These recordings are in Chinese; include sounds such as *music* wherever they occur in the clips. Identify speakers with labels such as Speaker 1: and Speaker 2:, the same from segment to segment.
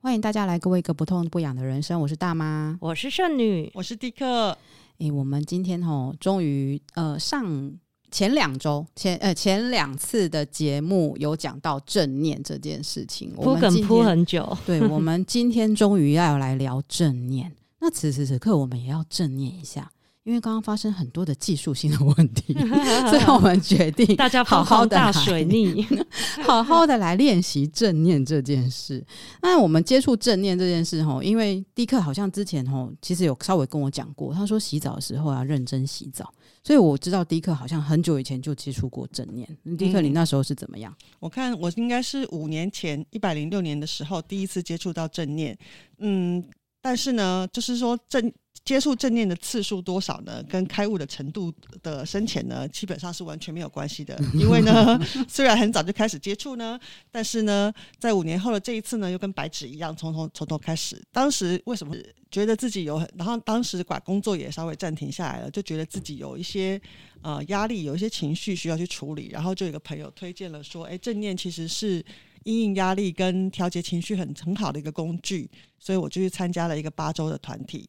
Speaker 1: 欢迎大家来各位一个不痛不痒的人生。我是大妈，
Speaker 2: 我是圣女，
Speaker 3: 我是迪克。
Speaker 1: 诶，我们今天吼，终于呃上前两周前呃前两次的节目有讲到正念这件事情，
Speaker 2: 铺梗铺很久。
Speaker 1: 对，我们今天终于要来聊正念。那此时此刻，我们也要正念一下。因为刚刚发生很多的技术性的问题，*laughs* 所以我们决定大家好好的
Speaker 2: 大水逆，*laughs*
Speaker 1: 好好的来练习正念这件事。那我们接触正念这件事吼，因为迪克好像之前吼其实有稍微跟我讲过，他说洗澡的时候要认真洗澡，所以我知道迪克好像很久以前就接触过正念。迪克，你那时候是怎么样？
Speaker 3: 我看我应该是五年前一百零六年的时候第一次接触到正念，嗯，但是呢，就是说正。接触正念的次数多少呢？跟开悟的程度的深浅呢，基本上是完全没有关系的。*laughs* 因为呢，虽然很早就开始接触呢，但是呢，在五年后的这一次呢，又跟白纸一样，从头从头开始。当时为什么觉得自己有很，然后当时把工作也稍微暂停下来了，就觉得自己有一些呃压力，有一些情绪需要去处理。然后就有一个朋友推荐了说，哎，正念其实是因应压力跟调节情绪很很好的一个工具，所以我就去参加了一个八周的团体。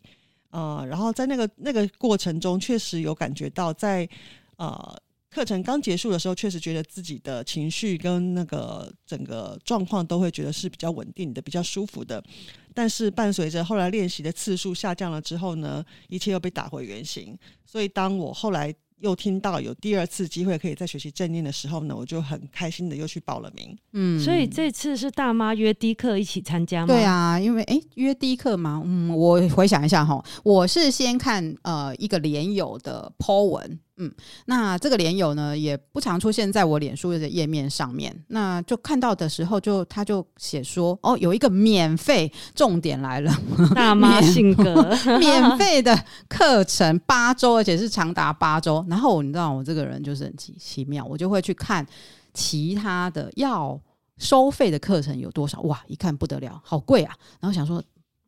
Speaker 3: 呃，然后在那个那个过程中，确实有感觉到在，呃课程刚结束的时候，确实觉得自己的情绪跟那个整个状况都会觉得是比较稳定的、比较舒服的。但是伴随着后来练习的次数下降了之后呢，一切又被打回原形。所以当我后来又听到有第二次机会可以再学习正念的时候呢，我就很开心的又去报了名。
Speaker 2: 嗯，所以这次是大妈约低克一起参加吗？
Speaker 1: 对啊，因为诶约低克嘛，嗯，我回想一下哈，我是先看呃一个连友的 po 文。嗯，那这个连友呢也不常出现在我脸书的页面上面。那就看到的时候就，就他就写说，哦，有一个免费，重点来了，
Speaker 2: 大妈性格，*laughs*
Speaker 1: 免费的课程八周，而且是长达八周。然后你知道我这个人就是很奇奇妙，我就会去看其他的要收费的课程有多少。哇，一看不得了，好贵啊！然后想说，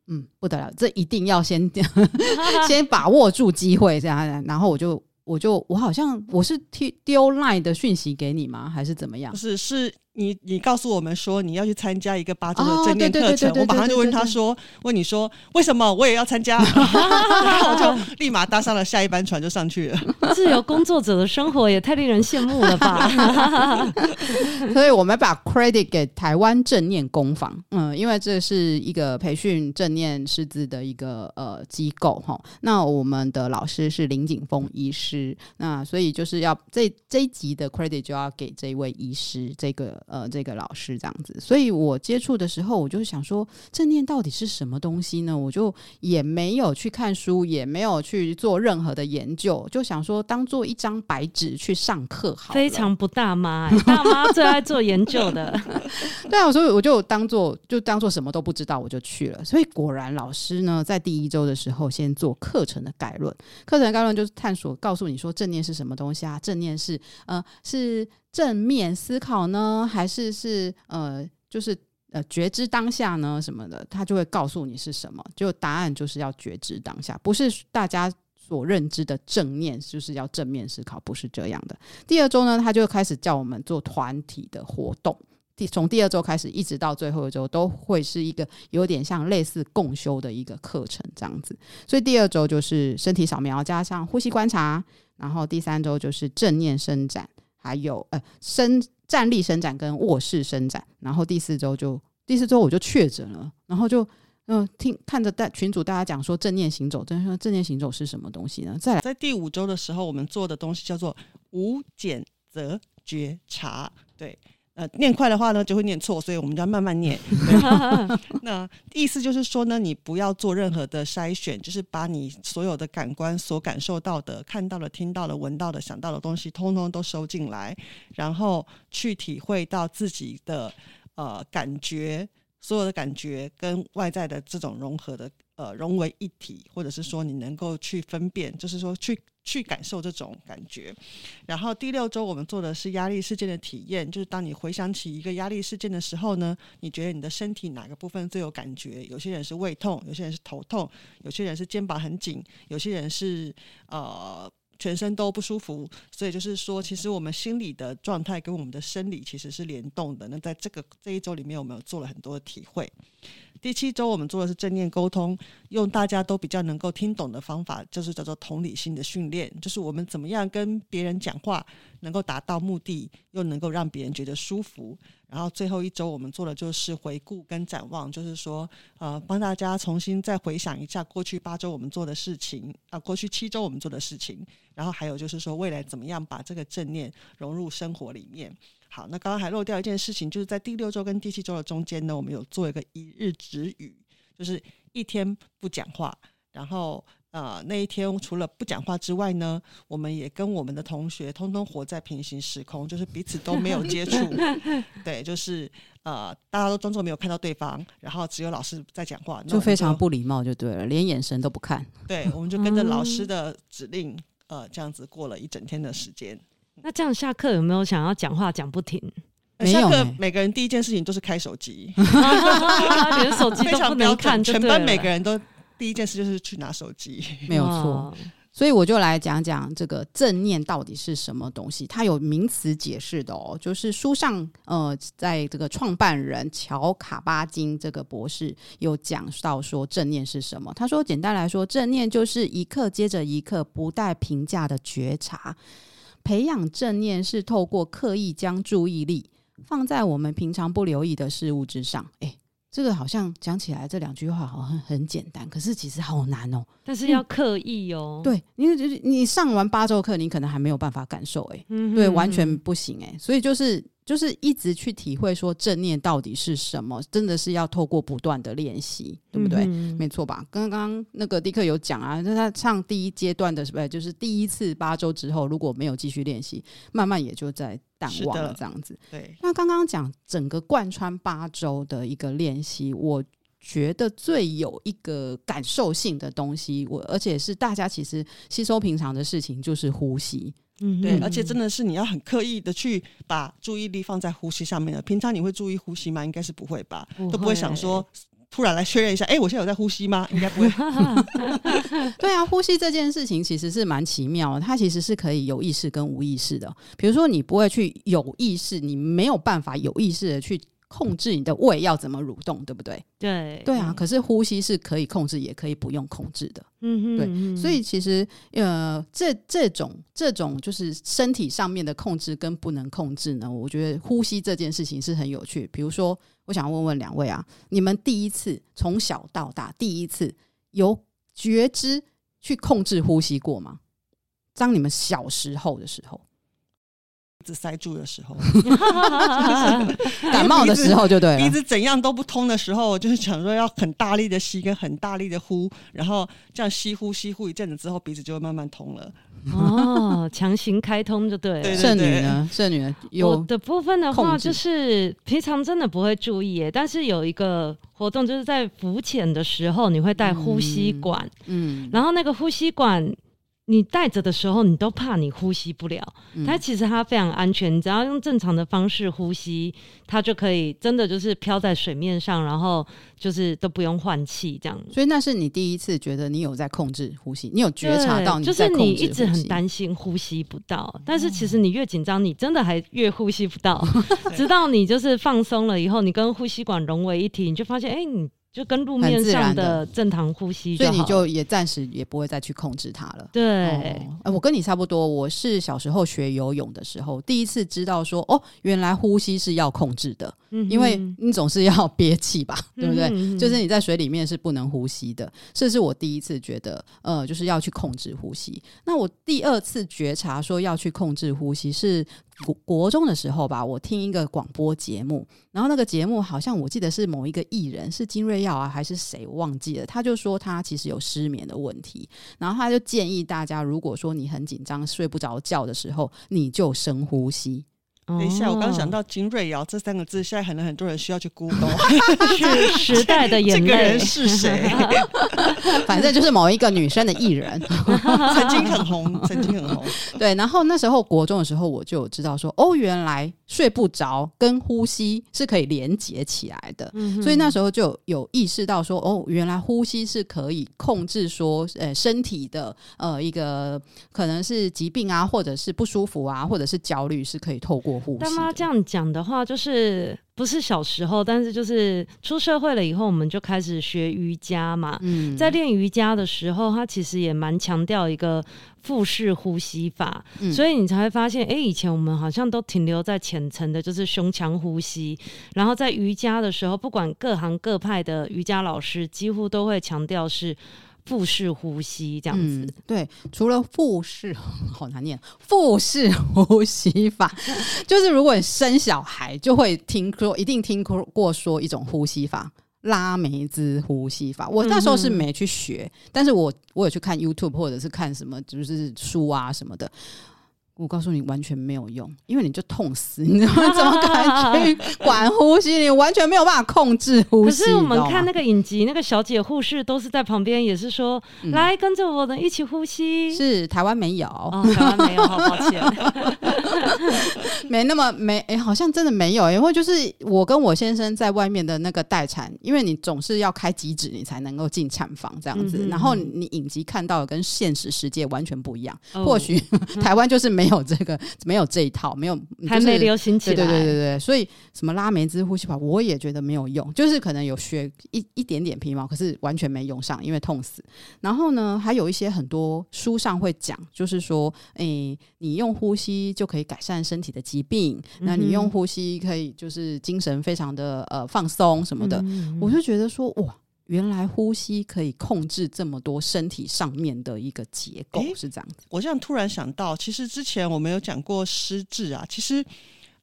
Speaker 1: 嗯，不得了，这一定要先 *laughs* 先把握住机会，这样。然后我就。我就我好像我是丢丢 line 的讯息给你吗？还是怎么样？
Speaker 3: 不是，是你你告诉我们说你要去参加一个八周的正念课程，我马上就问他说，问你说为什么我也要参加？*laughs* 然后我就立马搭上了下一班船就上去了。
Speaker 2: 自由工作者的生活也太令人羡慕了吧！*laughs*
Speaker 1: 所以我们把 credit 给台湾正念工坊，嗯，因为这是一个培训正念师资的一个呃机构哈。那我们的老师是林景峰医师。那所以就是要这这一集的 credit 就要给这位医师，这个呃这个老师这样子。所以我接触的时候，我就想说正念到底是什么东西呢？我就也没有去看书，也没有去做任何的研究，就想说当做一张白纸去上课好。
Speaker 2: 非常不大妈，大妈最爱做研究的。*laughs*
Speaker 1: 对啊，所以我就当做就当做什么都不知道，我就去了。所以果然老师呢，在第一周的时候先做课程的概论，课程的概论就是探索告诉。你说正念是什么东西啊？正念是呃是正面思考呢，还是是呃就是呃觉知当下呢什么的？他就会告诉你是什么。就答案就是要觉知当下，不是大家所认知的正念就是要正面思考，不是这样的。第二周呢，他就开始叫我们做团体的活动。第从第二周开始，一直到最后一周，都会是一个有点像类似共修的一个课程这样子。所以第二周就是身体扫描加上呼吸观察，然后第三周就是正念伸展，还有呃伸站立伸展跟卧式伸展，然后第四周就第四周我就确诊了，然后就嗯、听看着大群主大家讲说正念行走，正说正念行走是什么东西呢？再来，
Speaker 3: 在第五周的时候，我们做的东西叫做无检则觉察，对。呃，念快的话呢，就会念错，所以我们就要慢慢念。*laughs* *laughs* 那意思就是说呢，你不要做任何的筛选，就是把你所有的感官所感受到的、看到的、听到的、闻到的、想到的东西，通通都收进来，然后去体会到自己的呃感觉，所有的感觉跟外在的这种融合的呃融为一体，或者是说你能够去分辨，就是说去。去感受这种感觉，然后第六周我们做的是压力事件的体验，就是当你回想起一个压力事件的时候呢，你觉得你的身体哪个部分最有感觉？有些人是胃痛，有些人是头痛，有些人是肩膀很紧，有些人是呃全身都不舒服。所以就是说，其实我们心理的状态跟我们的生理其实是联动的。那在这个这一周里面，我们有做了很多的体会。第七周我们做的是正念沟通，用大家都比较能够听懂的方法，就是叫做同理心的训练，就是我们怎么样跟别人讲话能够达到目的，又能够让别人觉得舒服。然后最后一周我们做的就是回顾跟展望，就是说呃帮大家重新再回想一下过去八周我们做的事情啊，过去七周我们做的事情，然后还有就是说未来怎么样把这个正念融入生活里面。好，那刚刚还漏掉一件事情，就是在第六周跟第七周的中间呢，我们有做一个一日止语，就是一天不讲话。然后呃，那一天除了不讲话之外呢，我们也跟我们的同学通通活在平行时空，就是彼此都没有接触。*laughs* 对，就是呃，大家都装作没有看到对方，然后只有老师在讲话，
Speaker 1: 就非常不礼貌，就对了，连眼神都不看。
Speaker 3: 对，我们就跟着老师的指令，呃，这样子过了一整天的时间。
Speaker 2: 那这样下课有没有想要讲话讲不停？
Speaker 3: 下课每个人第一件事情都是开手机 *laughs* *laughs*
Speaker 2: 连手机都不能看，
Speaker 3: 全班每个人都第一件事就是去拿手机，*laughs*
Speaker 1: 没有错。所以我就来讲讲这个正念到底是什么东西，它有名词解释的哦。就是书上呃，在这个创办人乔卡巴金这个博士有讲到说正念是什么。他说，简单来说，正念就是一刻接着一刻不带评价的觉察。培养正念是透过刻意将注意力放在我们平常不留意的事物之上。诶，这个好像讲起来这两句话好像很简单，可是其实好难哦。
Speaker 2: 但是要刻意哦。
Speaker 1: 嗯、对，因为你上完八周课，你可能还没有办法感受。诶，嗯，对，完全不行。诶，所以就是。就是一直去体会说正念到底是什么，真的是要透过不断的练习，对不对？嗯、没错吧？刚刚那个迪克有讲啊，那他上第一阶段的是不是就是第一次八周之后，如果没有继续练习，慢慢也就在淡忘了这样子。
Speaker 3: 对。
Speaker 1: 那刚刚讲整个贯穿八周的一个练习，我觉得最有一个感受性的东西，我而且是大家其实吸收平常的事情，就是呼吸。
Speaker 3: 嗯，对，而且真的是你要很刻意的去把注意力放在呼吸上面的。平常你会注意呼吸吗？应该是不会吧，都不会想说突然来确认一下，哎，我现在有在呼吸吗？应该不会。*laughs*
Speaker 1: 对啊，呼吸这件事情其实是蛮奇妙的，它其实是可以有意识跟无意识的。比如说，你不会去有意识，你没有办法有意识的去。控制你的胃要怎么蠕动，对不对？
Speaker 2: 对
Speaker 1: 对啊，可是呼吸是可以控制，也可以不用控制的。嗯哼，对，所以其实呃，这这种这种就是身体上面的控制跟不能控制呢，我觉得呼吸这件事情是很有趣。比如说，我想问问两位啊，你们第一次从小到大第一次有觉知去控制呼吸过吗？当你们小时候的时候。
Speaker 3: 鼻子塞住的时候，*laughs*
Speaker 1: 感冒的时候就对了。
Speaker 3: 鼻子怎样都不通的时候，就是想说要很大力的吸跟很大力的呼，然后这样吸呼吸呼一阵子之后，鼻子就会慢慢通了。
Speaker 2: 哦，强行开通就对了。
Speaker 1: 对对对。圣女呢？剩女呢？有
Speaker 2: 的部分的话，就是平常真的不会注意耶，但是有一个活动，就是在浮潜的时候，你会带呼吸管，嗯，然后那个呼吸管。你戴着的时候，你都怕你呼吸不了。它其实它非常安全，你只要用正常的方式呼吸，它就可以真的就是飘在水面上，然后就是都不用换气这样。
Speaker 1: 所以那是你第一次觉得你有在控制呼吸，你有觉察到你在控制呼吸。
Speaker 2: 就是你一直很担心呼吸不到，但是其实你越紧张，你真的还越呼吸不到。*laughs* 直到你就是放松了以后，你跟呼吸管融为一体，你就发现，哎、欸，你。就跟路面上的正常呼吸，
Speaker 1: 所以你就也暂时也不会再去控制它了。对，我跟你差不多，我是小时候学游泳的时候，第一次知道说，哦，原来呼吸是要控制的，嗯、因为你总是要憋气吧，对不对？嗯、就是你在水里面是不能呼吸的，这是我第一次觉得，呃，就是要去控制呼吸。那我第二次觉察说要去控制呼吸是。国国中的时候吧，我听一个广播节目，然后那个节目好像我记得是某一个艺人，是金瑞耀啊还是谁，忘记了。他就说他其实有失眠的问题，然后他就建议大家，如果说你很紧张睡不着觉的时候，你就深呼吸。
Speaker 3: 等一下，我刚想到金瑞瑶这三个字，现在可能很多人需要去 *laughs* Google，
Speaker 2: 是时代的眼泪。
Speaker 3: 这个人是谁？*laughs*
Speaker 1: 反正就是某一个女生的艺人，*laughs*
Speaker 3: 曾经很红，曾经很红。
Speaker 1: 对，然后那时候国中的时候，我就知道说，哦，原来睡不着跟呼吸是可以连接起来的。嗯、所以那时候就有意识到说，哦，原来呼吸是可以控制说，呃，身体的呃一个可能是疾病啊，或者是不舒服啊，或者是焦虑，是可以透过。
Speaker 2: 大妈这样讲的话，就是不是小时候，但是就是出社会了以后，我们就开始学瑜伽嘛。嗯，在练瑜伽的时候，他其实也蛮强调一个腹式呼吸法，嗯、所以你才会发现，哎、欸，以前我们好像都停留在浅层的，就是胸腔呼吸。然后在瑜伽的时候，不管各行各派的瑜伽老师，几乎都会强调是。腹式呼吸这样子、嗯，
Speaker 1: 对，除了腹式，*laughs* 好难念，腹式呼吸法，*laughs* 就是如果你生小孩，就会听说，一定听过说一种呼吸法，拉梅兹呼吸法。我那时候是没去学，嗯、但是我我有去看 YouTube 或者是看什么，就是书啊什么的。我告诉你，完全没有用，因为你就痛死，你知道吗？怎么敢 *laughs* 去管呼吸？你完全没有办法控制呼吸。
Speaker 2: 可是我们看那个影集，那个小姐护士都是在旁边，也是说：“嗯、来跟着我的一起呼吸。”
Speaker 1: 是台湾没有，
Speaker 2: 哦、台湾没有，好抱歉，*laughs*
Speaker 1: 没那么没哎、欸，好像真的没有。因为就是我跟我先生在外面的那个待产，因为你总是要开急诊，你才能够进产房这样子。然后你影集看到的跟现实世界完全不一样。哦、或许台湾就是没有。这个，*laughs* 没有这一套，没有、就是、
Speaker 2: 还没流行起
Speaker 1: 来。对对对所以什么拉梅兹呼吸法，我也觉得没有用，就是可能有学一一点点皮毛，可是完全没用上，因为痛死。然后呢，还有一些很多书上会讲，就是说，诶、欸，你用呼吸就可以改善身体的疾病，嗯、那你用呼吸可以就是精神非常的呃放松什么的，我就觉得说哇。原来呼吸可以控制这么多身体上面的一个结构，欸、是这样子。
Speaker 3: 我这样突然想到，其实之前我们有讲过失智啊，其实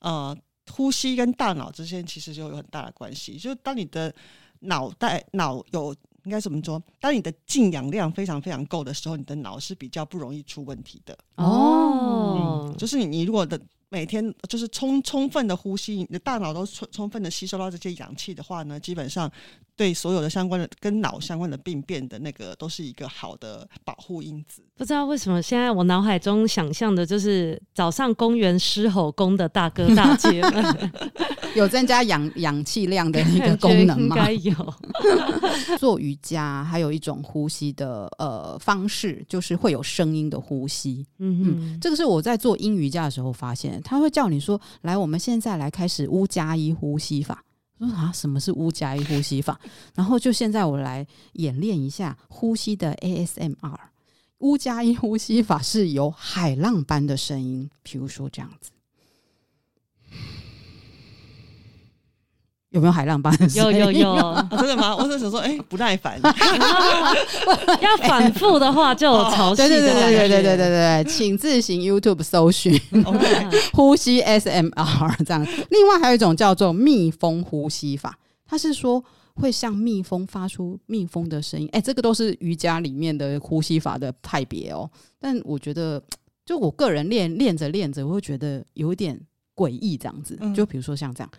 Speaker 3: 呃，呼吸跟大脑之间其实就有很大的关系。就当你的脑袋脑有应该怎么说？当你的进氧量非常非常够的时候，你的脑是比较不容易出问题的。
Speaker 2: 哦、
Speaker 3: 嗯，就是你你如果的。每天就是充充分的呼吸，你的大脑都充充分的吸收到这些氧气的话呢，基本上对所有的相关的跟脑相关的病变的那个都是一个好的保护因子。
Speaker 2: 不知道为什么现在我脑海中想象的就是早上公园狮吼功的大哥大姐们 *laughs* *laughs*
Speaker 1: 有增加氧氧气量的一个功能吗？
Speaker 2: 应该有。*laughs*
Speaker 1: 做瑜伽还有一种呼吸的呃方式，就是会有声音的呼吸。嗯哼嗯，这个是我在做阴瑜伽的时候发现。他会叫你说：“来，我们现在来开始乌加一呼吸法。”说：“啊，什么是乌加一呼吸法？”然后就现在我来演练一下呼吸的 ASMR。乌加一呼吸法是有海浪般的声音，比如说这样子。有没有海浪般的声音？
Speaker 2: 有有有、
Speaker 3: 啊，*laughs* 真的吗？我是想说，哎、欸，不耐烦，*laughs*
Speaker 2: 要反复的话就有潮 *laughs* 汐的。对对对对对对
Speaker 1: 对对对，请自行 YouTube 搜寻呼吸 SMR 这样。另外还有一种叫做蜜蜂呼吸法，它是说会像蜜蜂发出蜜蜂的声音。哎、欸，这个都是瑜伽里面的呼吸法的派别哦。但我觉得，就我个人练练着练着，我会觉得有一点诡异这样子。就比如说像这样。嗯，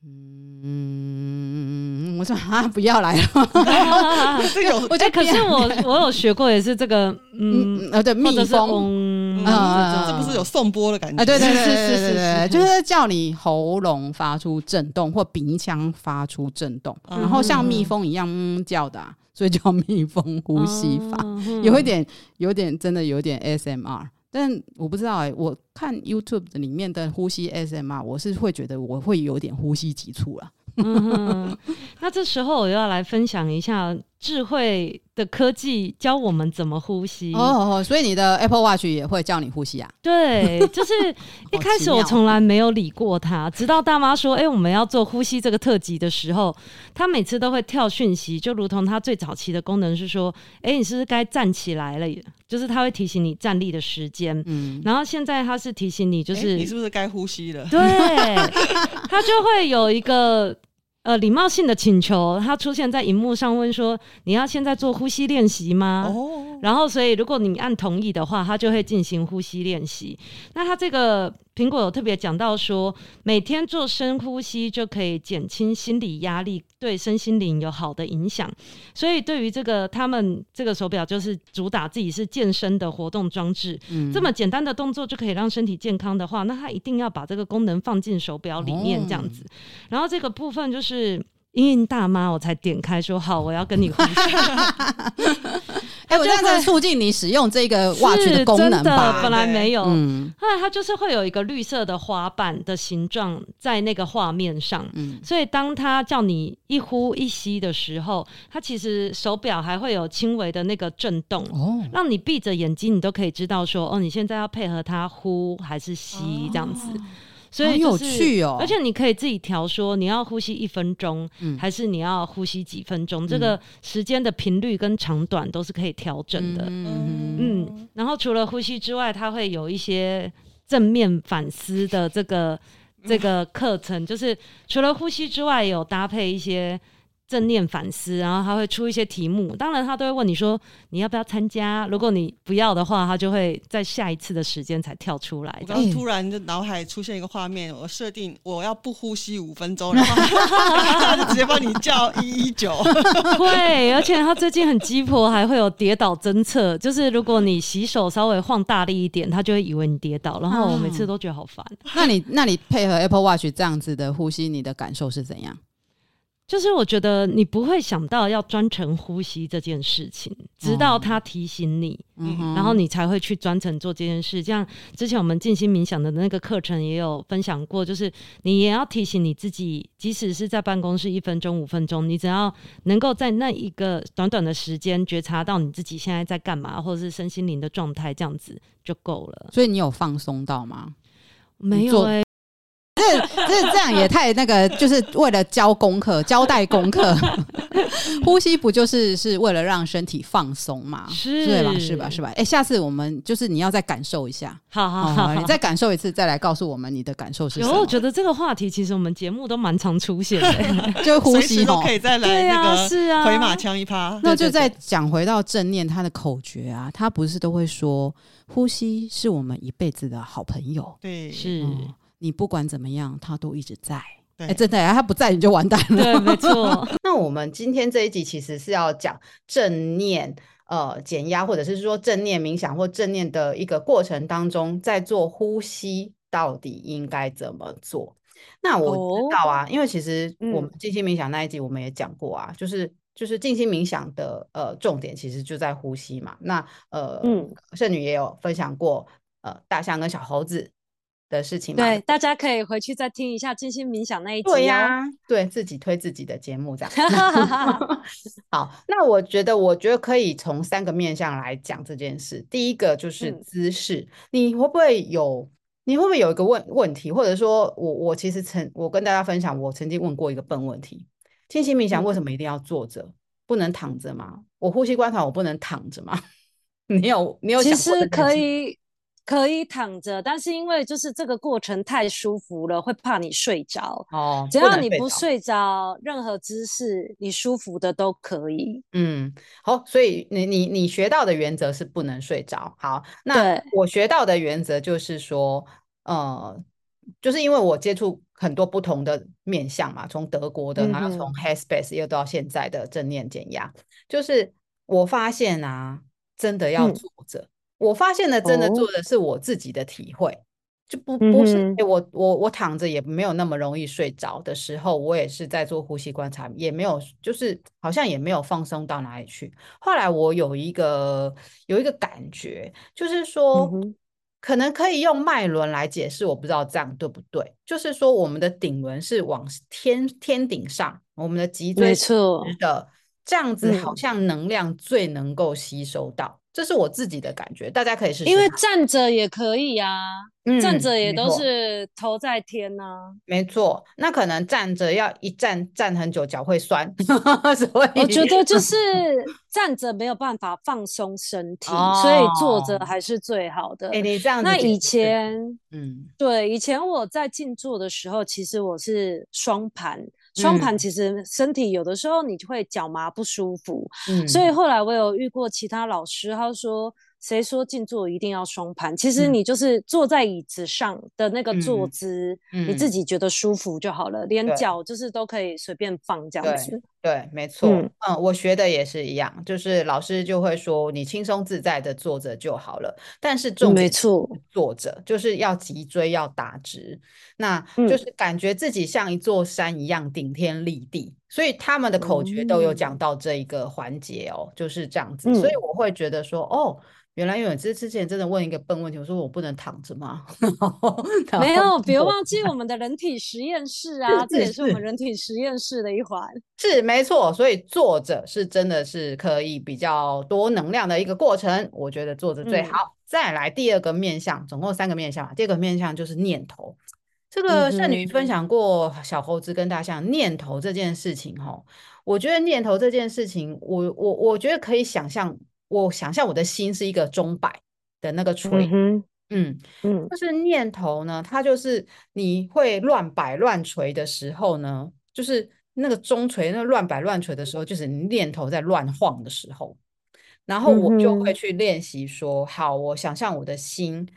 Speaker 1: *laughs* 我说啊，不要来了。*laughs*
Speaker 3: 这个，*laughs*
Speaker 2: 我觉得可是我我有学过，也是这个，嗯，
Speaker 1: 呃，对，蜜蜂，
Speaker 3: 啊，这不是有颂钵的感觉？
Speaker 1: 啊，对对对对对，就是叫你喉咙发出震动或鼻腔发出震动，然后像蜜蜂一样叫的，所以叫蜜蜂呼吸法，有一点，有点，真的有点 ASMR。但我不知道哎、我看 YouTube 里面的呼吸 SMR，我是会觉得我会有点呼吸急促了。
Speaker 2: 那这时候我要来分享一下智慧的科技教我们怎么呼吸
Speaker 1: 哦，所以你的 Apple Watch 也会叫你呼吸啊？
Speaker 2: 对，*laughs* 就是一开始我从来没有理过它，直到大妈说：“哎、欸，我们要做呼吸这个特辑的时候，它每次都会跳讯息，就如同它最早期的功能是说：‘哎、欸，你是不是该站起来了？’就是它会提醒你站立的时间。嗯，然后现在它是提醒你，就是、欸、
Speaker 3: 你是不是该呼吸了？
Speaker 2: 对，它就会有一个。呃，礼貌性的请求，他出现在荧幕上，问说：“你要现在做呼吸练习吗？”哦，然后，所以如果你按同意的话，他就会进行呼吸练习。那他这个。苹果有特别讲到说，每天做深呼吸就可以减轻心理压力，对身心灵有好的影响。所以对于这个，他们这个手表就是主打自己是健身的活动装置，嗯，这么简单的动作就可以让身体健康的话，那他一定要把这个功能放进手表里面这样子。然后这个部分就是因应大妈，我才点开说好，我要跟你呼吸。*laughs*
Speaker 1: 哎、欸，我这样在促进你使用这个 watch 的功能吧？
Speaker 2: 本来没有，
Speaker 1: 嗯，
Speaker 2: 后来它就是会有一个绿色的花瓣的形状在那个画面上，嗯，所以当它叫你一呼一吸的时候，它其实手表还会有轻微的那个震动，哦，让你闭着眼睛，你都可以知道说，哦，你现在要配合它呼还是吸这样子。哦所以、就是、
Speaker 1: 有趣哦，
Speaker 2: 而且你可以自己调，说你要呼吸一分钟，嗯，还是你要呼吸几分钟，嗯，这个时间的频率跟长短都是可以调整的，嗯，嗯，然后除了呼吸之外，它会有一些正面反思的这个这个课程，就是除了呼吸之外，有搭配一些。正念反思，然后他会出一些题目，当然他都会问你说你要不要参加。如果你不要的话，他就会在下一次的时间才跳出来。
Speaker 3: 然后突然就脑海出现一个画面，我设定我要不呼吸五分钟，*laughs* 然后他就直接帮你叫一一九。*laughs*
Speaker 2: 会，而且他最近很鸡婆，还会有跌倒侦测，就是如果你洗手稍微晃大力一点，他就会以为你跌倒。然后我每次都觉得好烦。
Speaker 1: 那你那你配合 Apple Watch 这样子的呼吸，你的感受是怎样？
Speaker 2: 就是我觉得你不会想到要专程呼吸这件事情，直到他提醒你，嗯、然后你才会去专程做这件事。像之前我们静心冥想的那个课程也有分享过，就是你也要提醒你自己，即使是在办公室一分钟、五分钟，你只要能够在那一个短短的时间觉察到你自己现在在干嘛，或者是身心灵的状态，这样子就够了。
Speaker 1: 所以你有放松到吗？
Speaker 2: 没有哎、欸。
Speaker 1: 这这这样也太那个，就是为了交功课、交代功课。*laughs* 呼吸不就是是为了让身体放松嘛？
Speaker 2: 是，
Speaker 1: 对吧？是吧？是吧？哎，下次我们就是你要再感受一下，
Speaker 2: 好好好，
Speaker 1: 你再感受一次，再来告诉我们你的感受是什么。
Speaker 2: 有，我觉得这个话题其实我们节目都蛮常出现的，*laughs*
Speaker 1: 就呼吸
Speaker 3: 都可以再来那个
Speaker 2: 是啊，
Speaker 3: 回马枪一趴。
Speaker 1: 那就再讲回到正念，他的口诀啊，他不是都会说，呼吸是我们一辈子的好朋友。
Speaker 3: 对，
Speaker 2: 是。
Speaker 1: 你不管怎么样，他都一直在。
Speaker 3: 哎、
Speaker 1: 欸，真的呀，他不在你就完蛋了。
Speaker 2: 对，没错。*laughs*
Speaker 1: 那我们今天这一集其实是要讲正念，呃，减压，或者是说正念冥想或正念的一个过程当中，在做呼吸到底应该怎么做？那我知道啊，哦、因为其实我们静心冥想那一集我们也讲过啊，嗯、就是就是静心冥想的呃重点其实就在呼吸嘛。那呃，嗯，圣女也有分享过呃大象跟小猴子。的事情，
Speaker 4: 对，大家可以回去再听一下静心冥想那一集，哦。
Speaker 1: 对呀，啊，对自己推自己的节目这样。*laughs* 好，那我觉得，我觉得可以从三个面向来讲这件事。第一个就是姿势，嗯，你会不会有？你会不会有一个问问题？或者说我我其实曾我跟大家分享，我曾经问过一个笨问题：静心冥想为什么一定要坐着，嗯，不能躺着吗？我呼吸观察，我不能躺着吗？你 *laughs* 有你有？
Speaker 4: 其实可以。可以躺着，但是因为就是这个过程太舒服了，会怕你睡着。哦，只要你不睡着，任何姿势你舒服的都可以。
Speaker 1: 嗯，好，所以你你你学到的原则是不能睡着。好，那我学到的原则就是说，呃，就是因为我接触很多不同的面向嘛，从德国的，然后从 Headspace 又到现在的正念减压，就是我发现啊，真的要坐着。嗯我发现的真的做的是我自己的体会，哦、就不不是、嗯欸、我我我躺着也没有那么容易睡着的时候，我也是在做呼吸观察，也没有就是好像也没有放松到哪里去。后来我有一个有一个感觉，就是说、嗯、可能可以用脉轮来解释，我不知道这样对不对？就是说我们的顶轮是往天天顶上，我们的脊椎是的，这样子好像能量最能够吸收到。嗯这是我自己的感觉，大家可以试试。
Speaker 4: 因为站着也可以呀、啊嗯，站着也都是头在天呐、啊。
Speaker 1: 没错，那可能站着要一站站很久，脚会酸。*laughs*
Speaker 4: 所以我觉得就是站着没有办法放松身体，哦、所以坐着还是最好的。
Speaker 1: 哎，你这样子。
Speaker 4: 那以前，嗯，对，以前我在静坐的时候，其实我是双盘。双盘其实身体有的时候你就会脚麻不舒服，嗯，所以后来我有遇过其他老师，他说，谁说静坐一定要双盘？其实你就是坐在椅子上的那个坐姿，嗯，你自己觉得舒服就好了，连脚就是都可以随便放这样子。
Speaker 1: 对，没错，嗯，嗯，我学的也是一样，就是老师就会说你轻松自在的坐着就好了，但是重点没错，坐着就是要脊椎要打直，那就是感觉自己像一座山一样顶天立地，所以他们的口诀都有讲到这一个环节哦，就是这样子，所以我会觉得说哦。原来因为之之前真的问一个笨问题，我说我不能躺着吗？*laughs*
Speaker 4: 没有，别忘记我们的人体实验室啊，这也是我们人体实验室的一环。
Speaker 1: 是没错，所以坐着是真的是可以比较多能量的一个过程。我觉得坐着最好。嗯、再来第二个面相，总共三个面向。第二个面相就是念头。这个圣女分享过小猴子跟大象念头这件事情哈，我觉得念头这件事情，我我我觉得可以想象。我想象我的心是一个钟摆的那个锤，嗯嗯，嗯，就是念头呢，它就是你会乱摆乱锤的时候呢，就是那个钟锤那乱摆乱锤的时候，就是你念头在乱晃的时候，然后我就会去练习说，好，我想象我的心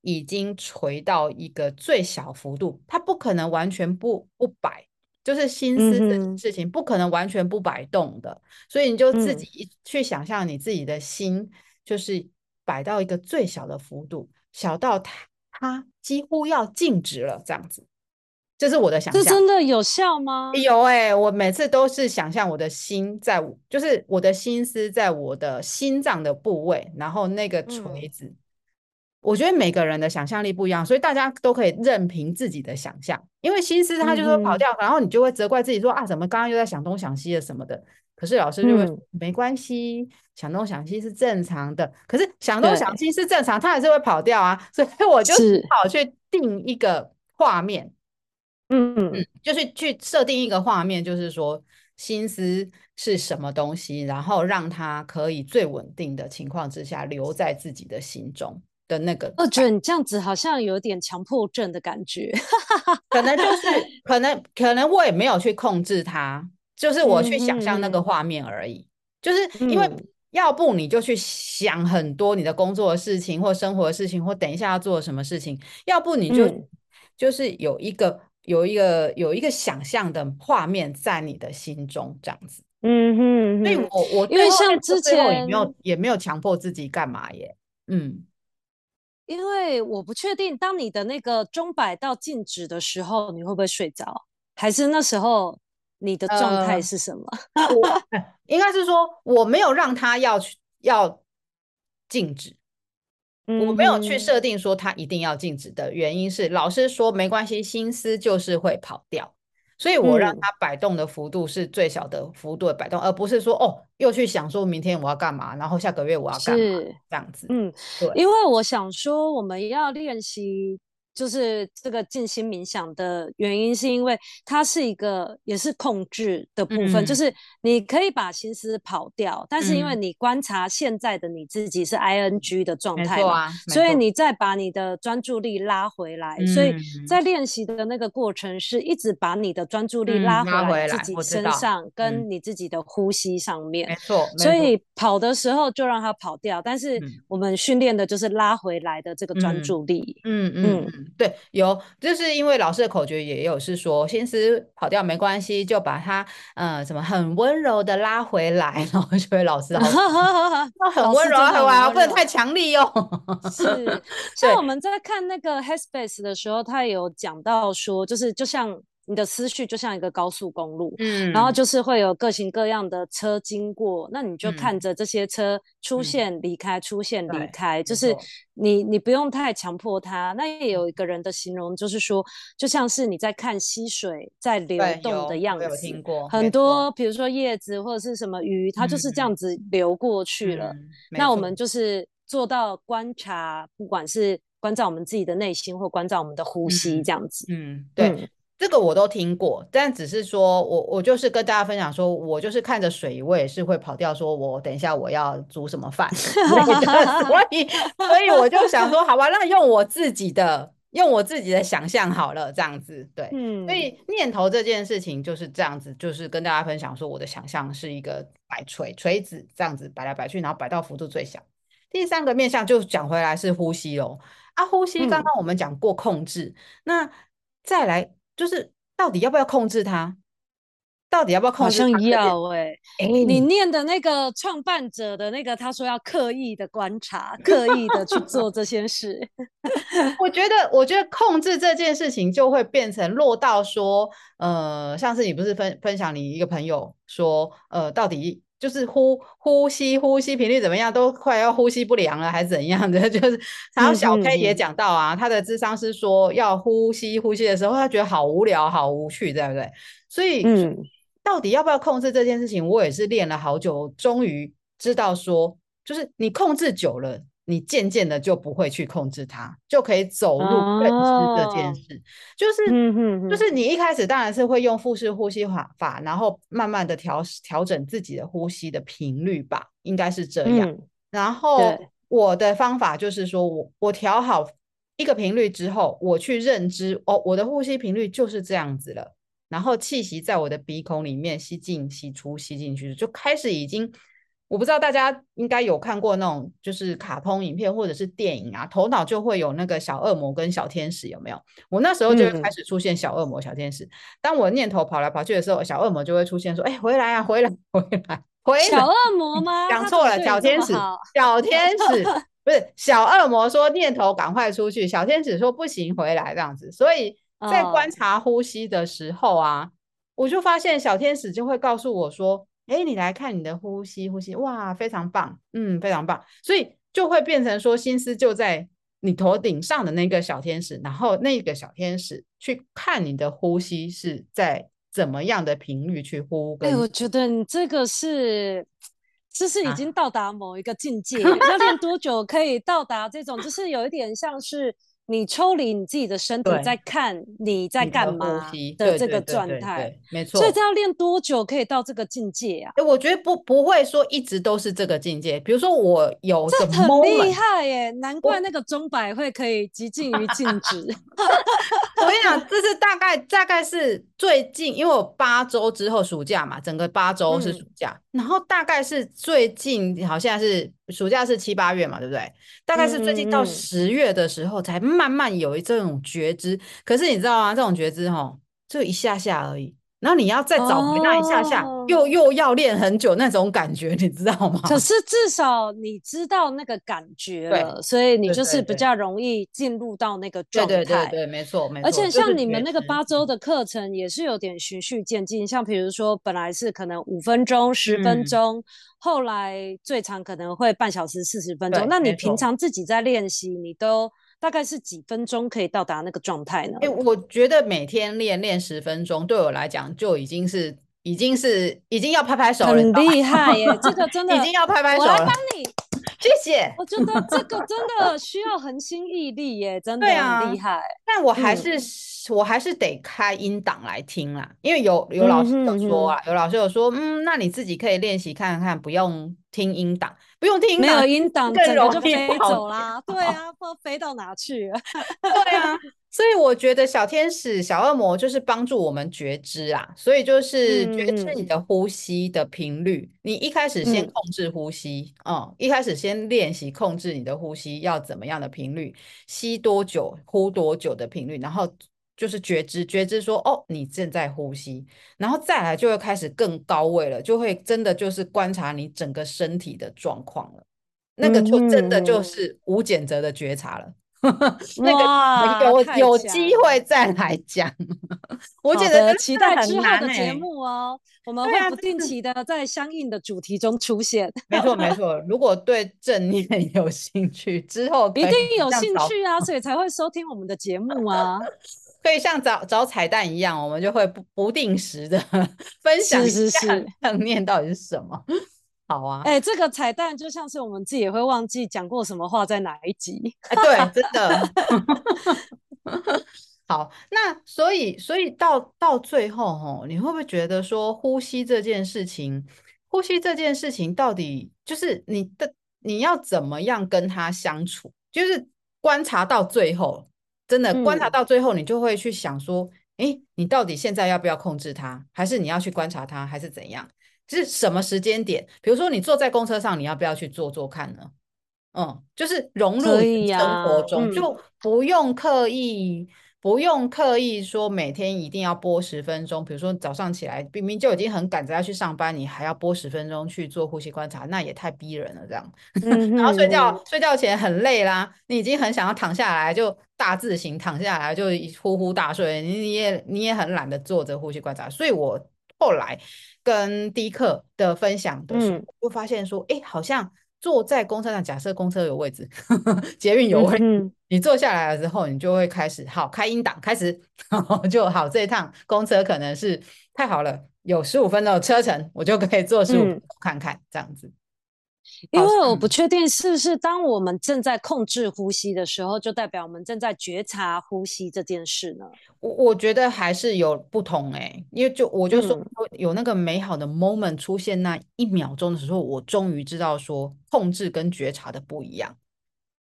Speaker 1: 已经垂到一个最小幅度，它不可能完全不不摆。就是心思这件事情不可能完全不摆动的，嗯、所以你就自己去想象你自己的心，就是摆到一个最小的幅度，小到它它几乎要静止了这样子。这是我的想象。
Speaker 4: 这真的有效吗？
Speaker 1: 有哎、欸，我每次都是想象我的心在，就是我的心思在我的心脏的部位，然后那个锤子。嗯我觉得每个人的想象力不一样，所以大家都可以任凭自己的想象。因为心思它就是会跑掉，嗯、然后你就会责怪自己说啊，怎么刚刚又在想东想西的什么的。可是老师就会、嗯、没关系，想东想西是正常的。可是想东想西是正常，它还是会跑掉啊。所以我就只好去定一个画面，嗯嗯，就是去设定一个画面，就是说心思是什么东西，然后让它可以最稳定的情况之下留在自己的心中。的那个，
Speaker 4: 我觉得你这样子好像有点强迫症的感觉，
Speaker 1: 可能就是 *laughs* 可能可能我也没有去控制它，就是我去想象那个画面而已。嗯、就是因为要不你就去想很多你的工作的事情或生活的事情，或等一下要做什么事情，要不你就、嗯、就是有一个有一个有一个想象的画面在你的心中这样子。嗯哼，所以我我因为像之前也没有也没有强迫自己干嘛耶，嗯。
Speaker 4: 因为我不确定，当你的那个钟摆到静止的时候，你会不会睡着？还是那时候你的状态是什么？
Speaker 1: 呃、我 *laughs* 应该是说，我没有让他要去要静止，我没有去设定说他一定要静止的原因是，老师说没关系，心思就是会跑掉。所以我让他摆动的幅度是最小的幅度的摆动，嗯、而不是说哦，又去想说明天我要干嘛，然后下个月我要干嘛是这样子。嗯，对，
Speaker 4: 因为我想说我们要练习。就是这个静心冥想的原因，是因为它是一个也是控制的部分，嗯、就是你可以把心思跑掉，但是因为你观察现在的你自己是 ing 的状态嘛，啊、所以你再把你的专注力拉回来。嗯、所以在练习的那个过程，是一直把你的专注力拉回来自己身上，跟你自己的呼吸上面。没错，所以跑的时候就让它跑掉，但是我们训练的就是拉回来的这个专注力。嗯嗯。嗯嗯
Speaker 1: 对，有，就是因为老师的口诀也有是说，心思跑掉没关系，就把它，呃，什么很温柔的拉回来，*laughs* 然后就会老师 *laughs* 好，很温柔，很温柔，不能太强力哦。
Speaker 4: 是，*laughs* 像我们在看那个 Headspace 的时候，他有讲到说，就是就像。你的思绪就像一个高速公路，嗯，然后就是会有各型各样的车经过，那你就看着这些车出现、离开、出现、离开，就是你你不用太强迫它。那也有一个人的形容，就是说，就像是你在看溪水在流动的样子。有听过很多，比如说叶子或者是什么鱼，它就是这样子流过去了。那我们就是做到观察，不管是关照我们自己的内心，或关照我们的呼吸，这样子。
Speaker 1: 嗯，对。这个我都听过，但只是说我我就是跟大家分享说，我就是看着水，我也是会跑掉，说我等一下我要煮什么饭，*laughs* 所以所以我就想说，好吧，那用我自己的用我自己的想象好了，这样子对，嗯，所以念头这件事情就是这样子，就是跟大家分享说，我的想象是一个摆锤锤子这样子摆来摆去，然后摆到幅度最小。第三个面向就讲回来是呼吸喽，啊，呼吸刚刚我们讲过控制，嗯、那再来。就是到底要不要控制它？到底要不要控制？
Speaker 4: 好像要哎、欸，欸、你念的那个创办者的那个，他说要刻意的观察，*laughs* 刻意的去做这些事。*laughs*
Speaker 1: 我觉得，我觉得控制这件事情就会变成落到说，呃，上次你不是分分享你一个朋友说，呃，到底就是呼呼吸呼吸频率怎么样，都快要呼吸不良了，还是怎样的？*laughs* 就是，然后小 K 也讲到啊，嗯嗯嗯他的智商是说要呼吸呼吸的时候，他觉得好无聊，好无趣，对不对？所以，嗯。到底要不要控制这件事情？我也是练了好久，终于知道说，就是你控制久了，你渐渐的就不会去控制它，就可以走入认知这件事。哦、就是，就是你一开始当然是会用腹式呼吸法法，然后慢慢的调调整自己的呼吸的频率吧，应该是这样。嗯、然后我的方法就是说我我调好一个频率之后，我去认知哦，我的呼吸频率就是这样子了。然后气息在我的鼻孔里面吸进、吸出、吸进去，就开始已经，我不知道大家应该有看过那种就是卡通影片或者是电影啊，头脑就会有那个小恶魔跟小天使，有没有？我那时候就会开始出现小恶魔、小天使。嗯、当我念头跑来跑去的时候，小恶魔就会出现说：“哎，回来啊，回来，*laughs* 回来，回来！”
Speaker 4: 小恶魔吗？
Speaker 1: 讲错了，小天使，*laughs* 小天使不是小恶魔说念头赶快出去，小天使说不行，回来这样子，所以。在观察呼吸的时候啊，oh. 我就发现小天使就会告诉我说：“哎，你来看你的呼吸，呼吸，哇，非常棒，嗯，非常棒。”所以就会变成说，心思就在你头顶上的那个小天使，然后那个小天使去看你的呼吸是在怎么样的频率去呼。
Speaker 4: 哎，我觉得你这个是，就是已经到达某一个境界，*laughs* 啊、要练多久可以到达这种？就是有一点像是。你抽离你自己的身体，在看你在干嘛的这个状态，
Speaker 1: 没错。
Speaker 4: 所以这要练多久可以到这个境界啊？
Speaker 1: 我觉得不不会说一直都是这个境界。比如说我有
Speaker 4: 这很厉害耶，难怪那个钟摆会可以极近于静止。*laughs*
Speaker 1: 我跟你讲，这是大概大概是最近，因为我八周之后暑假嘛，整个八周是暑假，嗯、然后大概是最近，好像是。暑假是七八月嘛，对不对？大概是最近到十月的时候，才慢慢有一这种觉知。可是你知道吗？这种觉知哈，就一下下而已。然后你要再找回那一下下，哦、又又要练很久那种感觉，*laughs* 你知道吗？
Speaker 4: 可是至少你知道那个感觉了，对所以你就是比较容易进入到那个状态。
Speaker 1: 对对对对，没错没错。
Speaker 4: 而且像你们那个八周的课程也是有点循序渐进，像比如说本来是可能五分钟、十分钟，嗯、后来最长可能会半小时、四十分钟。那你平常自己在练习，你都？大概是几分钟可以到达那个状态呢？
Speaker 1: 哎、欸，我觉得每天练练十分钟，对我来讲就已经是，已经是，已经要拍拍手了。
Speaker 4: 很厉害耶！这个真的 *laughs*
Speaker 1: 已经要拍拍手了。
Speaker 4: 我来帮 *laughs* 你，
Speaker 1: 谢谢。
Speaker 4: 我觉得这个真的需要恒心毅力耶，真 *laughs* 的很厉害。啊、
Speaker 1: 但我还是，嗯、我还是得开音档来听啦，因为有有老师有说啊，嗯、哼哼有老师有说，嗯，那你自己可以练习看看，不用听音档。不用听，
Speaker 4: 没有音档，整个就飞走啦。*laughs* 对啊，不知道飞到哪去了。*laughs*
Speaker 1: 对啊，所以我觉得小天使、小恶魔就是帮助我们觉知啊。所以就是觉知你的呼吸的频率。嗯、你一开始先控制呼吸，嗯，嗯，一开始先练习控制你的呼吸要怎么样的频率，吸多久，呼多久的频率，然后。就是觉知，觉知说哦，你正在呼吸，然后再来就会开始更高位了，就会真的就是观察你整个身体的状况了，那个就真的就是无减责的觉察了。*laughs* 那个有有机会再来讲，*laughs* 我觉得
Speaker 4: 期待之后的节目哦，我们会不定期的在相应的主题中出现。
Speaker 1: 没错没 *laughs* 错，如果对正念有兴趣，之后
Speaker 4: 一定有兴趣啊，所以才会收听我们的节目啊。
Speaker 1: 可以像找找彩蛋一样，我们就会不不定时的 *laughs* 分享一下正念 *laughs* 到底是什么。好啊，
Speaker 4: 哎、欸，这个彩蛋就像是我们自己也会忘记讲过什么话在哪一集。
Speaker 1: 哎、欸，对，真的。*laughs* 好，那所以所以到到最后哦，你会不会觉得说呼吸这件事情，呼吸这件事情到底就是你的你要怎么样跟他相处？就是观察到最后。真的观察到最后，你就会去想说，哎、嗯，你到底现在要不要控制它，还是你要去观察它，还是怎样？就是什么时间点？比如说你坐在公车上，你要不要去做做看呢？嗯，就是融入生活中，啊、就不用刻意，不用刻意说每天一定要播十分钟，比如说早上起来明明就已经很赶着要去上班，你还要播十分钟去做呼吸观察，那也太逼人了。这样，*laughs* 然后睡觉睡觉前很累啦，你已经很想要躺下来，就大字型躺下来就呼呼大睡，你也你也很懒得坐着呼吸观察。所以我后来跟迪克的分享的时候，就发现说，哎、嗯，好像。坐在公车上，假设公车有位置，*laughs* 呵呵捷运有位，嗯、你坐下来了之后，你就会开始好开音档，开始就好。这一趟公车可能是太好了，有十五分钟的车程，我就可以坐十五分钟看看、嗯、这样子。
Speaker 4: 因为我不确定是不是当我们正在控制呼吸的时候，就代表我们正在觉察呼吸这件事呢？
Speaker 1: 我我觉得还是有不同哎、欸，因为就我就说有那个美好的 moment 出现那一秒钟的时候，我终于知道说控制跟觉察的不一样。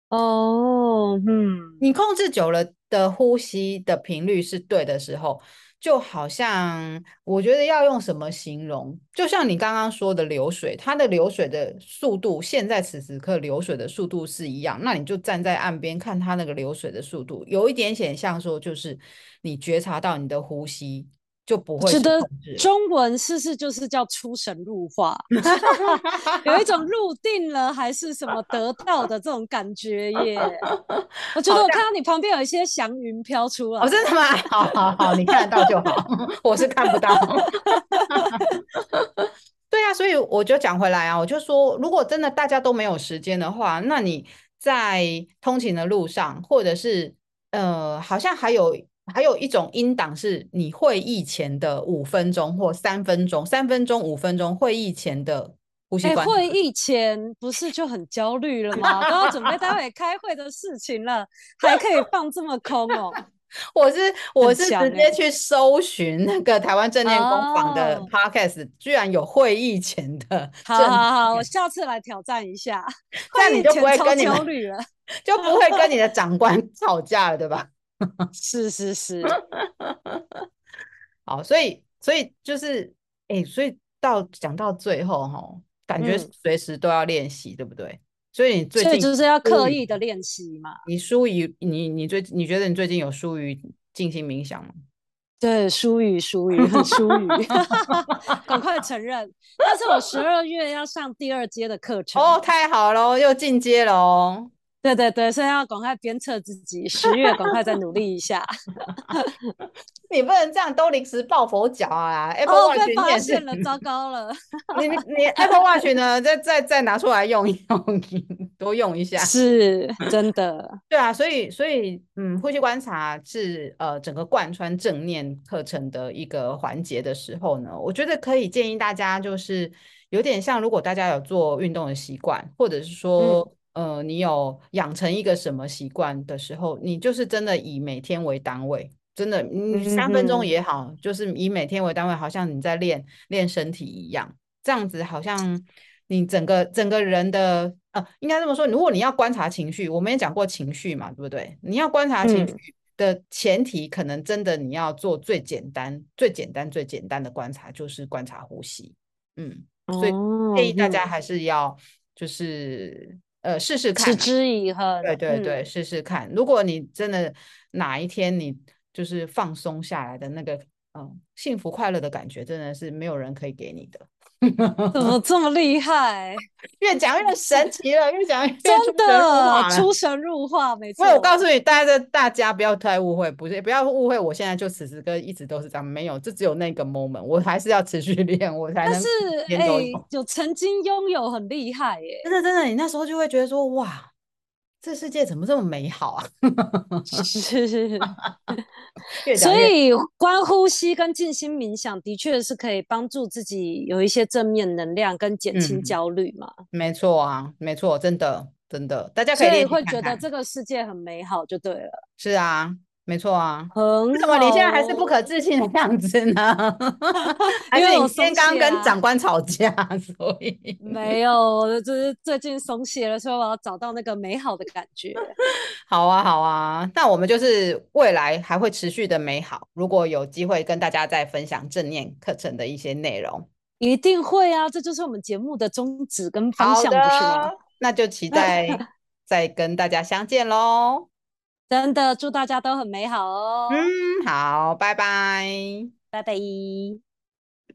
Speaker 4: 哦，嗯，
Speaker 1: 你控制久了的呼吸的频率是对的时候。就好像我觉得要用什么形容，就像你刚刚说的流水，它的流水的速度，现在此时刻流水的速度是一样，那你就站在岸边看它那个流水的速度，有一点点像说，就是你觉察到你的呼吸。就不会。觉得
Speaker 4: 中文是不是就是叫出神入化，*laughs* 有一种入定了还是什么得到的这种感觉耶？我觉得我看到你旁边有一些祥云飘出来。
Speaker 1: 哦，真的吗？*laughs* 好好好，你看得到就好，*laughs* 我是看不到。对啊，所以我就讲回来啊，我就说，如果真的大家都没有时间的话，那你在通勤的路上，或者是呃，好像还有。还有一种音档是你会议前的五分钟或三分钟，三分钟、五分钟会议前的呼吸。哎，
Speaker 4: 会议前不是就很焦虑了吗？都要准备待会开会的事情了，还可以放这么空哦。*laughs*
Speaker 1: 我是我是直接去搜寻那个台湾正念工坊的 podcast，、哦、居然有会议前的。
Speaker 4: 好好好，我下次来挑战一下。
Speaker 1: 那你就不会跟你焦虑了，就不会跟你的长官 *laughs* 吵架了，对吧？
Speaker 4: 是 *laughs* 是 *laughs* 是，*laughs*
Speaker 1: 好，所以所以就是，哎、欸，所以到讲到最后哈，感觉随时都要练习，嗯、对不对？所以你最近
Speaker 4: 就是要刻意的练习嘛。
Speaker 1: 你疏于你你最你觉得你最近有疏于静心冥想吗？
Speaker 4: 对，疏于疏于很疏于，赶快承认。但是我十二月要上第二阶的课程
Speaker 1: 哦，太好了，又进阶了哦。
Speaker 4: 对对对，所以要赶快鞭策自己，十月赶快再努力一下。*laughs*
Speaker 1: 你不能这样都临时抱佛脚啊！Apple Watch
Speaker 4: 被发现了，糟糕了！
Speaker 1: 你你 Apple Watch 呢？再再再拿出来用一用，*laughs* 多用一下。
Speaker 4: 是真的。
Speaker 1: 对啊，所以所以嗯，呼吸观察是呃整个贯穿正念课程的一个环节的时候呢，我觉得可以建议大家就是有点像，如果大家有做运动的习惯，或者是说。嗯呃，你有养成一个什么习惯的时候，你就是真的以每天为单位，真的，你三分钟也好，嗯、就是以每天为单位，好像你在练练身体一样，这样子好像你整个整个人的呃，应该这么说，如果你要观察情绪，我们也讲过情绪嘛，对不对？你要观察情绪的前提，嗯、可能真的你要做最简单、最简单、最简单的观察，就是观察呼吸。嗯，所以建议大家还是要就是。呃，试试看，
Speaker 4: 持之以恒。
Speaker 1: 对对对，嗯、试试看。如果你真的哪一天你就是放松下来的那个，嗯，幸福快乐的感觉，真的是没有人可以给你的。
Speaker 4: 怎么这么厉害？*laughs*
Speaker 1: 越讲越神奇了，越讲越
Speaker 4: 真的出神入化，没错。
Speaker 1: 所以我告诉你，大家大家不要太误会，不是不要误会，我现在就此时跟一直都是这样，没有，这只有那个 moment，我还是要持续练，我才能。但
Speaker 4: 是哎、欸，就曾经拥有很厉害耶，
Speaker 1: 真的真的，你那时候就会觉得说哇。这世界怎么这么美好啊？
Speaker 4: 是 *laughs* 所以观呼吸跟静心冥想的确是可以帮助自己有一些正面能量跟减轻焦虑嘛。
Speaker 1: 嗯、没错啊，没错，真的真的，大家可以
Speaker 4: 所以会觉得这个世界很美好就对了。
Speaker 1: 是啊。没错啊，
Speaker 4: 为
Speaker 1: 什么你现在还是不可置信的样子呢？*laughs* 还是你先刚跟长官吵架，所以
Speaker 4: 没有，就是最近松懈了，所以我要找到那个美好的感觉。*laughs*
Speaker 1: 好啊，好啊，那我们就是未来还会持续的美好。如果有机会跟大家再分享正念课程的一些内容，
Speaker 4: 一定会啊，这就是我们节目的宗旨跟方向，不是吗？*laughs*
Speaker 1: 那就期待再跟大家相见喽。
Speaker 4: 真的祝大家都很美好哦。
Speaker 1: 嗯，好，拜拜，
Speaker 4: 拜拜。